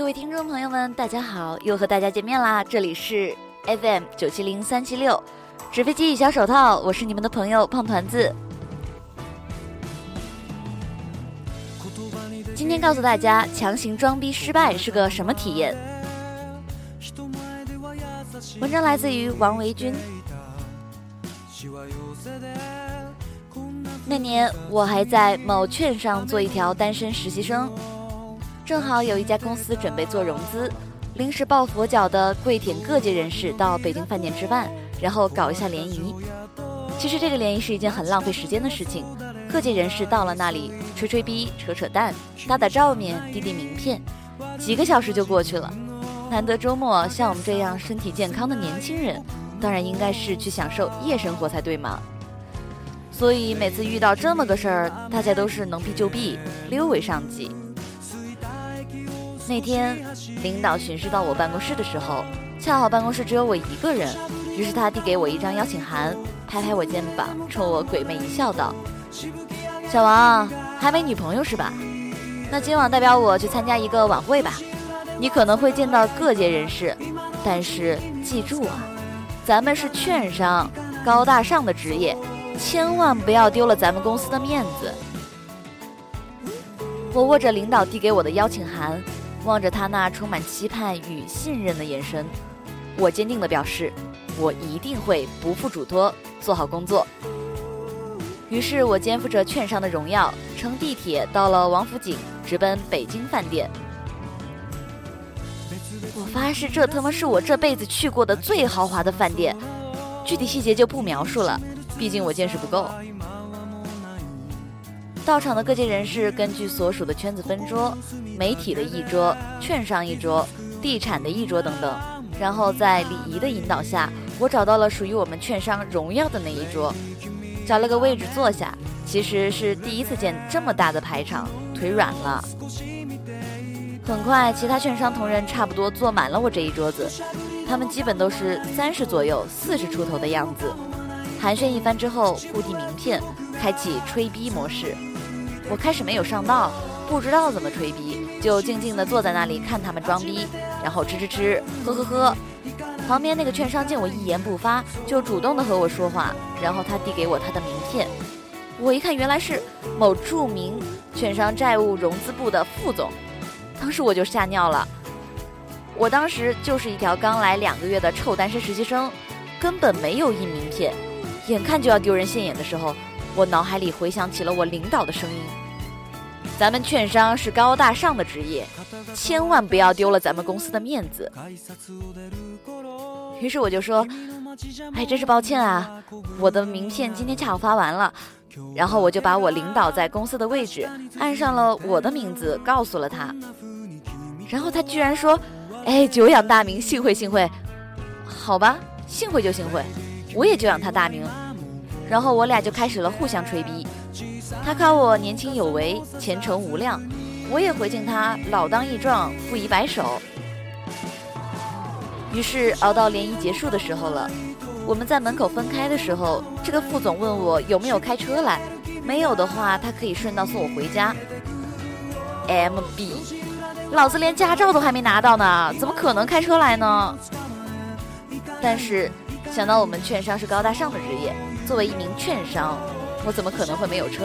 各位听众朋友们，大家好，又和大家见面啦！这里是 FM 九七零三七六，纸飞机与小手套，我是你们的朋友胖团子。今天告诉大家，强行装逼失败是个什么体验？文章来自于王维军。那年我还在某券商做一条单身实习生，正好有一家公司准备做融资，临时抱佛脚的跪舔各界人士到北京饭店吃饭，然后搞一下联谊。其实这个联谊是一件很浪费时间的事情。各界人士到了那里，吹吹逼、扯扯淡、打打照面、递递名片，几个小时就过去了。难得周末，像我们这样身体健康的年轻人，当然应该是去享受夜生活才对嘛。所以每次遇到这么个事儿，大家都是能避就避，溜为上计。那天领导巡视到我办公室的时候，恰好办公室只有我一个人，于是他递给我一张邀请函，拍拍我肩膀，冲我鬼魅一笑，道。小王还没女朋友是吧？那今晚代表我去参加一个晚会吧。你可能会见到各界人士，但是记住啊，咱们是券商，高大上的职业，千万不要丢了咱们公司的面子。我握着领导递给我的邀请函，望着他那充满期盼与信任的眼神，我坚定地表示，我一定会不负嘱托，做好工作。于是我肩负着券商的荣耀，乘地铁到了王府井，直奔北京饭店。我发誓，这他妈是我这辈子去过的最豪华的饭店，具体细节就不描述了，毕竟我见识不够。到场的各界人士根据所属的圈子分桌，媒体的一桌，券商一桌，地产的一桌等等，然后在礼仪的引导下，我找到了属于我们券商荣耀的那一桌。找了个位置坐下，其实是第一次见这么大的排场，腿软了。很快，其他券商同仁差不多坐满了我这一桌子，他们基本都是三十左右、四十出头的样子。寒暄一番之后，互递名片，开启吹逼模式。我开始没有上道，不知道怎么吹逼，就静静地坐在那里看他们装逼，然后吃吃吃，喝喝喝。旁边那个券商见我一言不发，就主动的和我说话，然后他递给我他的名片，我一看原来是某著名券商债务融资部的副总，当时我就吓尿了。我当时就是一条刚来两个月的臭单身实习生，根本没有印名片，眼看就要丢人现眼的时候，我脑海里回想起了我领导的声音：“咱们券商是高大上的职业，千万不要丢了咱们公司的面子。”于是我就说：“哎，真是抱歉啊，我的名片今天恰好发完了。”然后我就把我领导在公司的位置按上了我的名字，告诉了他。然后他居然说：“哎，久仰大名，幸会幸会。”好吧，幸会就幸会，我也久仰他大名。然后我俩就开始了互相吹逼，他夸我年轻有为，前程无量，我也回敬他老当益壮，不宜白首。于是熬到联谊结束的时候了，我们在门口分开的时候，这个副总问我有没有开车来，没有的话，他可以顺道送我回家。MB，老子连驾照都还没拿到呢，怎么可能开车来呢？但是想到我们券商是高大上的职业，作为一名券商，我怎么可能会没有车？